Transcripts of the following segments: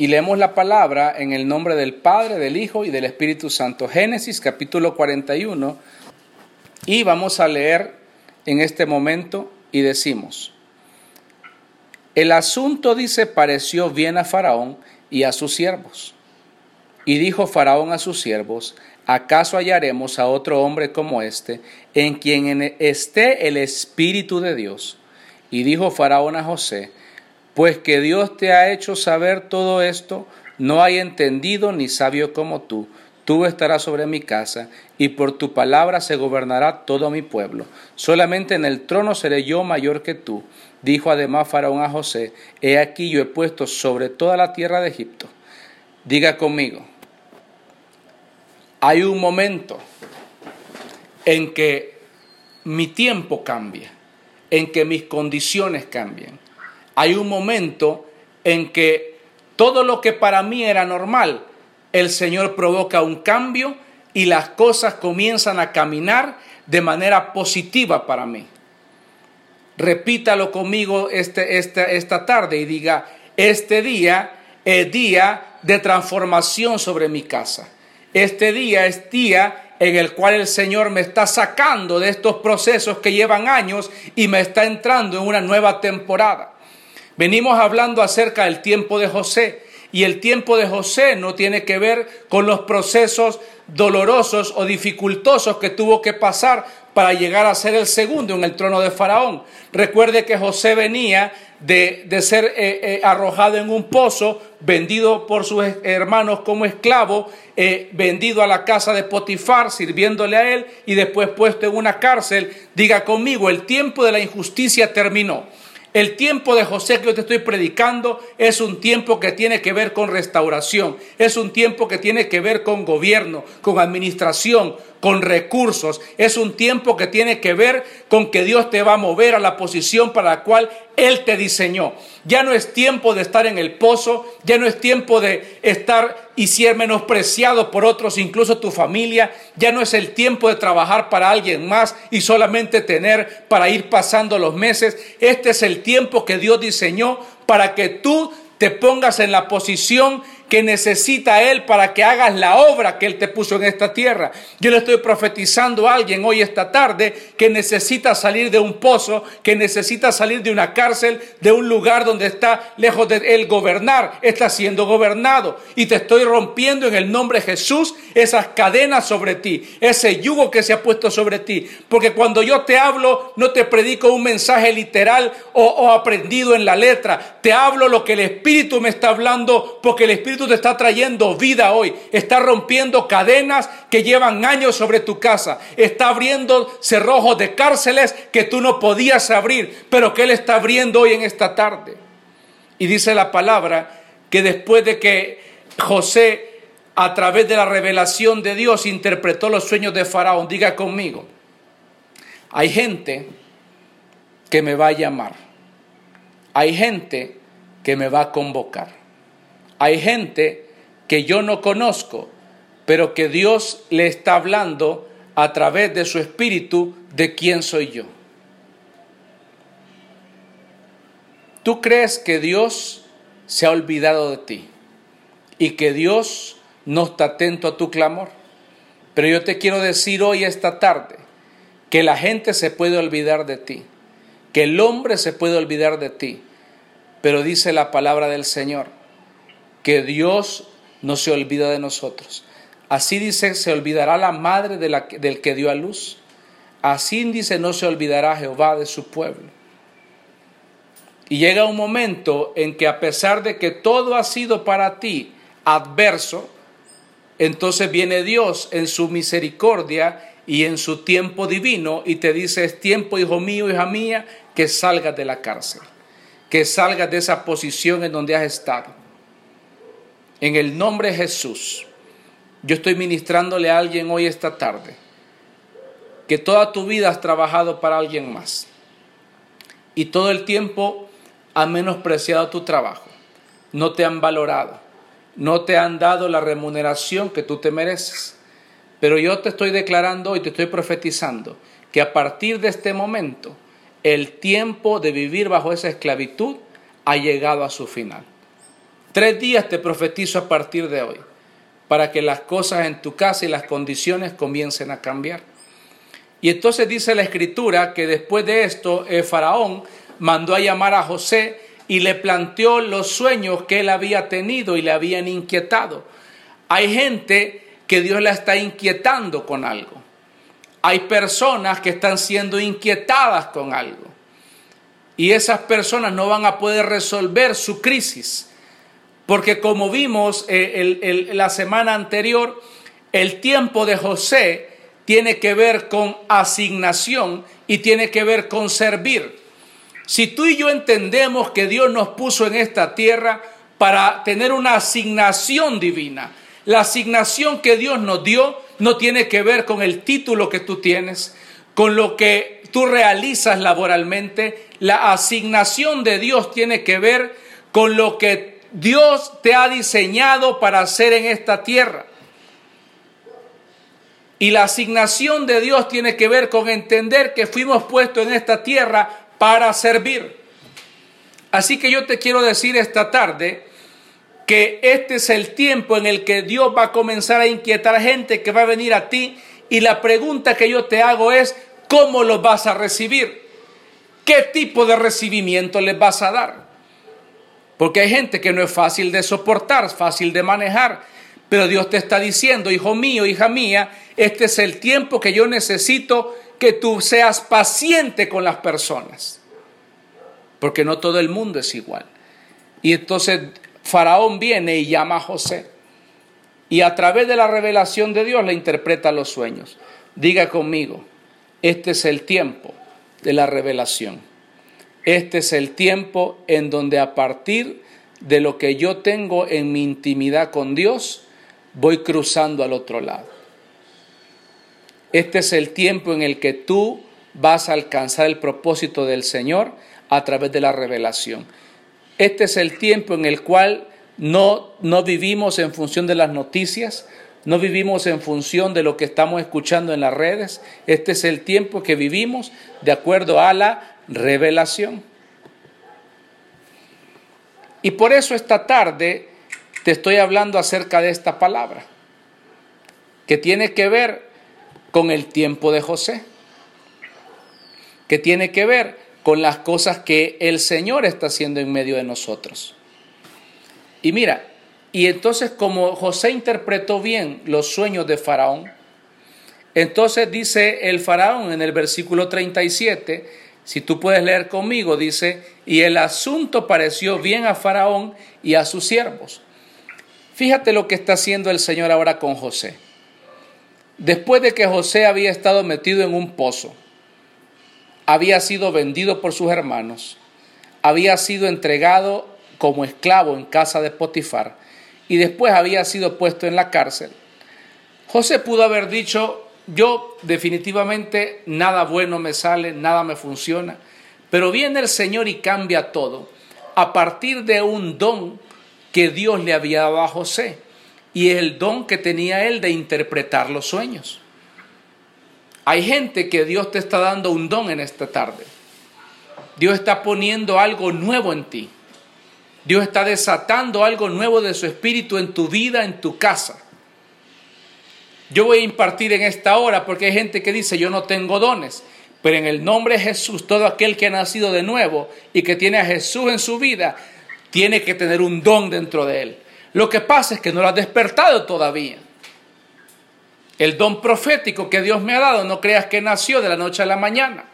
y leemos la palabra en el nombre del Padre, del Hijo y del Espíritu Santo. Génesis capítulo 41 y vamos a leer en este momento y decimos, el asunto dice pareció bien a Faraón y a sus siervos. Y dijo Faraón a sus siervos, ¿acaso hallaremos a otro hombre como este, en quien esté el Espíritu de Dios? Y dijo Faraón a José, pues que Dios te ha hecho saber todo esto, no hay entendido ni sabio como tú. Tú estarás sobre mi casa, y por tu palabra se gobernará todo mi pueblo. Solamente en el trono seré yo mayor que tú. Dijo además Faraón a José, He aquí yo he puesto sobre toda la tierra de Egipto. Diga conmigo, hay un momento en que mi tiempo cambia, en que mis condiciones cambian hay un momento en que todo lo que para mí era normal, el Señor provoca un cambio y las cosas comienzan a caminar de manera positiva para mí. Repítalo conmigo este, este, esta tarde y diga, este día es día de transformación sobre mi casa. Este día es día en el cual el Señor me está sacando de estos procesos que llevan años y me está entrando en una nueva temporada. Venimos hablando acerca del tiempo de José y el tiempo de José no tiene que ver con los procesos dolorosos o dificultosos que tuvo que pasar para llegar a ser el segundo en el trono de Faraón. Recuerde que José venía de, ser eh, eh, arrojado en un pozo, vendido por sus hermanos como esclavo, eh, vendido a la casa de Potifar, sirviéndole a él, y después puesto en una cárcel. Diga conmigo, el tiempo de la injusticia terminó. El tiempo de José que yo te estoy predicando es un tiempo que tiene que ver con restauración, es un tiempo que tiene que ver con gobierno, con administración, con recursos. Es un tiempo que tiene que ver con que Dios te va a mover a la posición para la cual Él te diseñó. Ya no es tiempo de estar en el pozo, ya no es tiempo de estar y ser menospreciado por otros, incluso tu familia. Ya no es el tiempo de trabajar para alguien más y solamente tener para ir pasando los meses. Este es el tiempo que Dios diseñó para que tú te pongas en la posición que necesita Él para que hagas la obra que Él te puso en esta tierra. Yo le estoy profetizando a alguien hoy esta tarde que necesita salir de un pozo, que necesita salir de una cárcel, de un lugar donde está lejos de Él gobernar, está siendo gobernado. Y te estoy rompiendo en el nombre de Jesús esas cadenas sobre ti, ese yugo que se ha puesto sobre ti. Porque cuando yo te hablo, no te predico un mensaje literal o, o aprendido en la letra, te hablo lo que el Espíritu me está hablando, porque el Espíritu te está trayendo vida hoy. Está rompiendo cadenas que llevan años sobre tu casa. Está abriendo cerrojos de cárceles que tú no podías abrir, pero que Él está abriendo hoy en esta tarde. Y dice la palabra que después de que José, a través de la revelación de Dios, interpretó los sueños de Faraón, diga conmigo, hay gente que me va a llamar. Hay gente que me va a convocar. Hay gente que yo no conozco, pero que Dios le está hablando a través de su espíritu de quién soy yo. ¿Tú crees que Dios se ha olvidado de ti y que Dios no está atento a tu clamor? Pero yo te quiero decir hoy, esta tarde, que la gente se puede olvidar de ti, que el hombre se puede olvidar de ti, pero dice la palabra del Señor que Dios no se olvida de nosotros. Así dice, se olvidará la madre del que dio a luz. Así dice, no se olvidará Jehová de su pueblo. Y llega un momento en que a pesar de que todo ha sido para ti adverso, entonces viene Dios en su misericordia y en su tiempo divino y te dice, es tiempo, hijo mío, hija mía, que salgas de la cárcel, que salgas de esa posición en donde has estado en el nombre de Jesús, yo estoy ministrándole a alguien hoy esta tarde que toda tu vida has trabajado para alguien más y todo el tiempo has menospreciado tu trabajo, no te han valorado, no te han dado la remuneración que tú te mereces. Pero yo te estoy declarando y te estoy profetizando que a partir de este momento el tiempo de vivir bajo esa esclavitud ha llegado a su final. Tres días te profetizo a partir de hoy para que las cosas en tu casa y las condiciones comiencen a cambiar. Y entonces dice la escritura que después de esto el faraón mandó a llamar a José y le planteó los sueños que él había tenido y le habían inquietado. Hay gente que Dios la está inquietando con algo. Hay personas que están siendo inquietadas con algo. Y esas personas no van a poder resolver su crisis. Porque como vimos eh, la semana anterior, el tiempo de José tiene que ver con asignación y tiene que ver con servir. Si tú y yo entendemos que Dios nos puso en esta tierra para tener una asignación divina, la asignación que Dios nos dio no tiene que ver con el título que tú tienes, con lo que tú realizas laboralmente. La asignación de Dios tiene que ver con lo que Dios te ha diseñado para hacer en esta tierra. Y la asignación de Dios tiene que ver con entender que fuimos puestos en esta tierra para servir. Así que yo te quiero decir esta tarde que este es el tiempo en el que Dios va a comenzar a inquietar gente que va a venir a ti y la pregunta que yo te hago es, ¿cómo los vas a recibir? ¿Qué tipo de recibimiento les vas a dar? Porque hay gente que no es fácil de soportar, fácil de manejar, pero Dios te está diciendo, hijo mío, hija mía, este es el tiempo que yo necesito que tú seas paciente con las personas. Porque no todo el mundo es igual. Y entonces Faraón viene y llama a José. Y a través de la revelación de Dios le interpreta los sueños. Diga conmigo, este es el tiempo de la revelación. Este es el tiempo en donde a partir de lo que yo tengo en mi intimidad con Dios, voy cruzando al otro lado. Este es el tiempo en el que tú vas a alcanzar el propósito del Señor a través de la revelación. Este es el tiempo en el cual no, no vivimos en función de las noticias, no vivimos en función de lo que estamos escuchando en las redes. Este es el tiempo que vivimos de acuerdo a la revelación. Y por eso esta tarde te estoy hablando acerca de esta palabra, que tiene que ver con el tiempo de José, que tiene que ver con las cosas que el Señor está haciendo en medio de nosotros. Y mira, y entonces como José interpretó bien los sueños de Faraón, entonces dice el Faraón en el versículo 37, si tú puedes leer conmigo, dice, y el asunto pareció bien a Faraón y a sus siervos. Fíjate lo que está haciendo el Señor ahora con José. Después de que José había estado metido en un pozo, había sido vendido por sus hermanos, había sido entregado como esclavo en casa de Potifar y después había sido puesto en la cárcel. José pudo haber dicho, yo definitivamente nada bueno me sale, nada me funciona, pero viene el Señor y cambia todo a partir de un don que Dios le había dado a José y el don que tenía él de interpretar los sueños. Hay gente que Dios te está dando un don en esta tarde. Dios está poniendo algo nuevo en ti. Dios está desatando algo nuevo de su espíritu en tu vida, en tu casa. Yo voy a impartir en esta hora porque hay gente que dice yo no tengo dones, pero en el nombre de Jesús, todo aquel que ha nacido de nuevo y que tiene a Jesús en su vida, tiene que tener un don dentro de él. Lo que pasa es que no lo ha despertado todavía. El don profético que Dios me ha dado, no creas que nació de la noche a la mañana.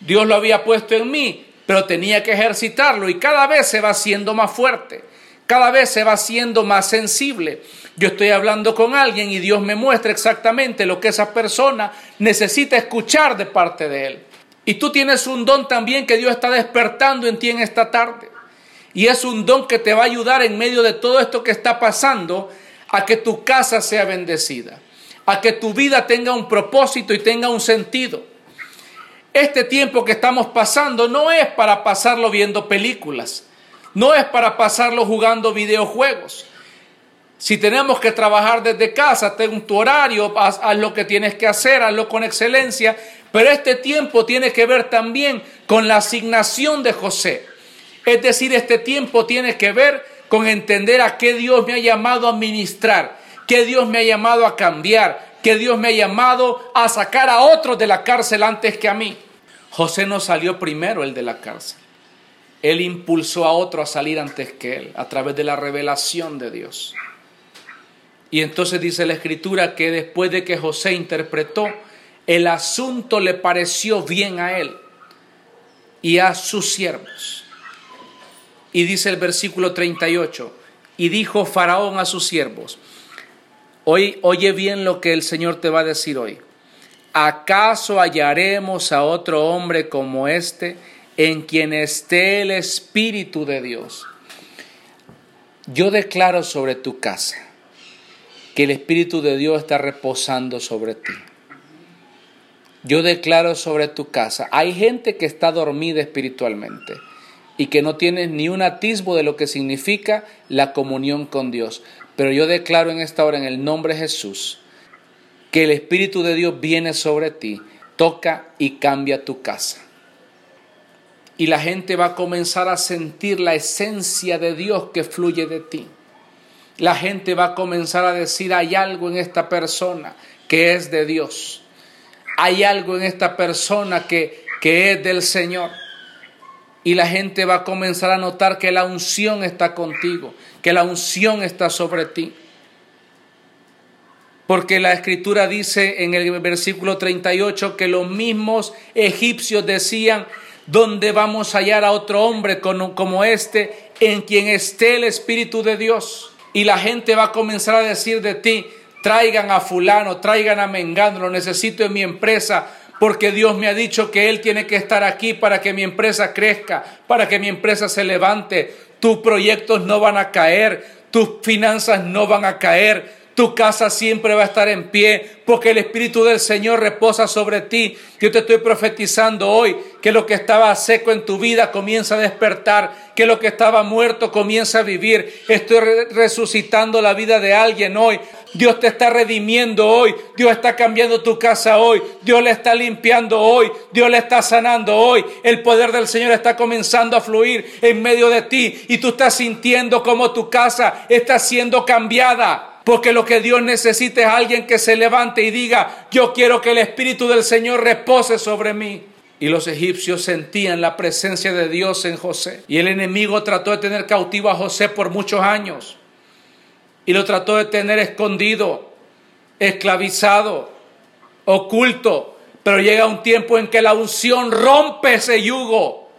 Dios lo había puesto en mí, pero tenía que ejercitarlo y cada vez se va haciendo más fuerte, cada vez se va haciendo más sensible. Yo estoy hablando con alguien y Dios me muestra exactamente lo que esa persona necesita escuchar de parte de Él. Y tú tienes un don también que Dios está despertando en ti en esta tarde. Y es un don que te va a ayudar en medio de todo esto que está pasando a que tu casa sea bendecida, a que tu vida tenga un propósito y tenga un sentido. Este tiempo que estamos pasando no es para pasarlo viendo películas, no es para pasarlo jugando videojuegos. Si tenemos que trabajar desde casa, ten tu horario, haz, lo que tienes que hacer, hazlo con excelencia. Pero este tiempo tiene que ver también con la asignación de José. Es decir, este tiempo tiene que ver con entender a qué Dios me ha llamado a ministrar, qué Dios me ha llamado a cambiar, que Dios me ha llamado a sacar a otros de la cárcel antes que a mí. José no salió primero el de la cárcel. Él impulsó a otro a salir antes que él, a través de la revelación de Dios. Y entonces dice la escritura que después de que José interpretó, el asunto le pareció bien a él y a sus siervos. Y dice el versículo 38, y dijo Faraón a sus siervos, Hoy, oye bien lo que el Señor te va a decir hoy. ¿Acaso hallaremos a otro hombre como este en quien esté el Espíritu de Dios? Yo declaro sobre tu casa que el Espíritu de Dios está reposando sobre ti. Yo declaro sobre tu casa, hay gente que está dormida espiritualmente y que no tiene ni un atisbo de lo que significa la comunión con Dios. Pero yo declaro en esta hora, en el nombre de Jesús, que el Espíritu de Dios viene sobre ti, toca y cambia tu casa. Y la gente va a comenzar a sentir la esencia de Dios que fluye de ti. La gente va a comenzar a decir, hay algo en esta persona que es de Dios. Hay algo en esta persona que, que es del Señor. Y la gente va a comenzar a notar que la unción está contigo, que la unción está sobre ti. Porque la escritura dice en el versículo 38 que los mismos egipcios decían, ¿dónde vamos a hallar a otro hombre como este en quien esté el Espíritu de Dios? Y la gente va a comenzar a decir de ti, traigan a fulano, traigan a Mengano, necesito en mi empresa, porque Dios me ha dicho que Él tiene que estar aquí para que mi empresa crezca, para que mi empresa se levante. Tus proyectos no van a caer, tus finanzas no van a caer, tu casa siempre va a estar en pie porque el Espíritu del Señor reposa sobre ti. Yo te estoy profetizando hoy que lo que estaba seco en tu vida comienza a despertar, que lo que estaba muerto comienza a vivir. Estoy resucitando la vida de alguien hoy. Dios te está redimiendo hoy, Dios está cambiando tu casa hoy, Dios le está limpiando hoy, Dios le está sanando hoy. El poder del Señor está comenzando a fluir en medio de ti y tú estás sintiendo como tu casa está siendo cambiada. Porque lo que Dios necesita es alguien que se levante y diga, yo quiero que el Espíritu del Señor repose sobre mí. Y los egipcios sentían la presencia de Dios en José. Y el enemigo trató de tener cautivo a José por muchos años. Y lo trató de tener escondido, esclavizado, oculto. Pero llega un tiempo en que la unción rompe ese yugo.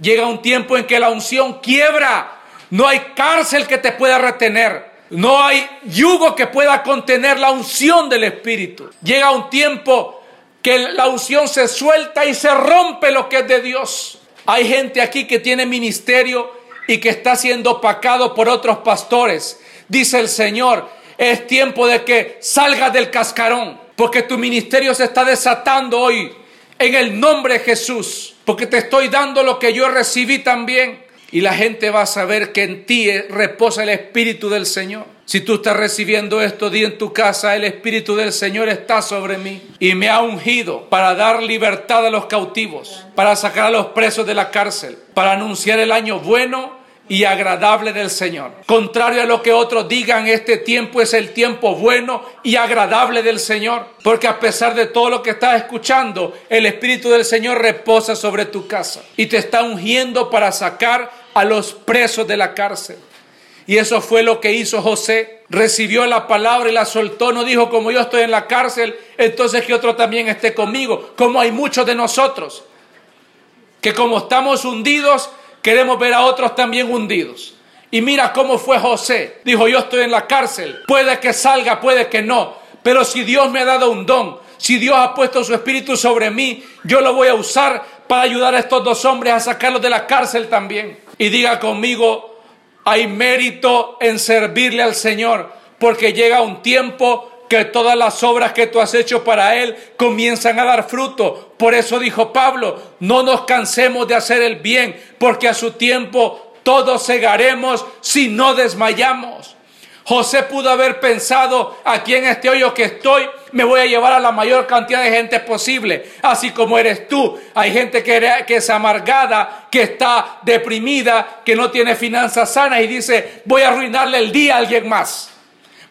Llega un tiempo en que la unción quiebra. No hay cárcel que te pueda retener. No hay yugo que pueda contener la unción del Espíritu. Llega un tiempo que la unción se suelta y se rompe lo que es de Dios. Hay gente aquí que tiene ministerio y que está siendo opacado por otros pastores. Dice el Señor, es tiempo de que salgas del cascarón, porque tu ministerio se está desatando hoy en el nombre de Jesús, porque te estoy dando lo que yo recibí también. Y la gente va a saber que en ti reposa el Espíritu del Señor. Si tú estás recibiendo esto, di en tu casa, el Espíritu del Señor está sobre mí y me ha ungido para dar libertad a los cautivos, para sacar a los presos de la cárcel, para anunciar el año bueno y agradable del Señor. Contrario a lo que otros digan, este tiempo es el tiempo bueno y agradable del Señor. Porque a pesar de todo lo que estás escuchando, el Espíritu del Señor reposa sobre tu casa y te está ungiendo para sacar a los presos de la cárcel. Y eso fue lo que hizo José. Recibió la palabra y la soltó. No dijo, como yo estoy en la cárcel, entonces que otro también esté conmigo. Como hay muchos de nosotros. Que como estamos hundidos, queremos ver a otros también hundidos. Y mira cómo fue José. Dijo, yo estoy en la cárcel. Puede que salga, puede que no. Pero si Dios me ha dado un don, si Dios ha puesto su espíritu sobre mí, yo lo voy a usar para ayudar a estos dos hombres a sacarlos de la cárcel también. Y diga conmigo, hay mérito en servirle al Señor, porque llega un tiempo que todas las obras que tú has hecho para Él comienzan a dar fruto. Por eso dijo Pablo, no nos cansemos de hacer el bien, porque a su tiempo todos cegaremos si no desmayamos. José pudo haber pensado, aquí en este hoyo que estoy, me voy a llevar a la mayor cantidad de gente posible, así como eres tú. Hay gente que, es amargada, que está deprimida, que no tiene finanzas sanas y dice, voy a arruinarle el día a alguien más.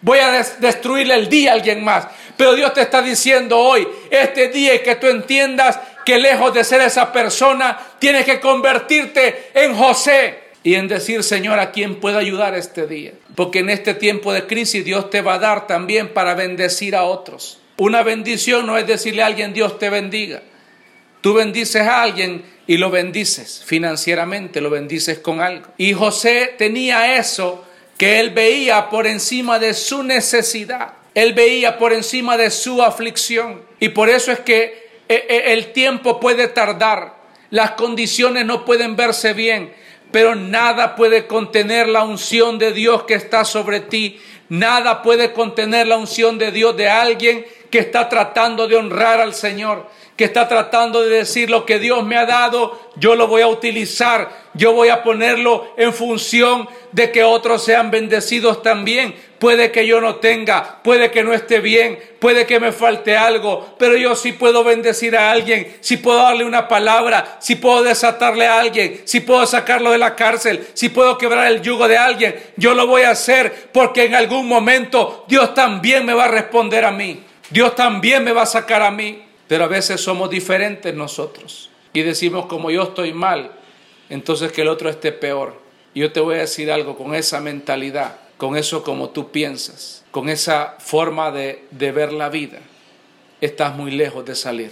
Voy a destruirle el día a alguien más. Pero Dios te está diciendo hoy, este día que tú entiendas que lejos de ser esa persona, tienes que convertirte en José y en decir, Señor, ¿a quién puedo ayudar este día? Porque en este tiempo de crisis Dios te va a dar también para bendecir a otros. Una bendición no es decirle a alguien Dios te bendiga. Tú bendices a alguien y lo bendices financieramente, lo bendices con algo. Y José tenía eso que él veía por encima de su necesidad. Él veía por encima de su aflicción. Y por eso es que eh, eh, el tiempo puede tardar, las condiciones no pueden verse bien, pero nada puede contener la unción de Dios que está sobre ti. Nada puede contener la unción de Dios de alguien que está tratando de honrar al Señor que está tratando de decir lo que Dios me ha dado, yo lo voy a utilizar, yo voy a ponerlo en función de que otros sean bendecidos también. Puede que yo no tenga, puede que no esté bien, puede que me falte algo, pero yo sí puedo bendecir a alguien, si puedo darle una palabra, si puedo desatarle a alguien, si puedo sacarlo de la cárcel, si puedo quebrar el yugo de alguien, yo lo voy a hacer porque en algún momento Dios también me va a responder a mí. Dios también me va a sacar a mí. Pero a veces somos diferentes nosotros y decimos como yo estoy mal, entonces que el otro esté peor. Yo te voy a decir algo con esa mentalidad, con eso como tú piensas, con esa forma de, de ver la vida, estás muy lejos de salir.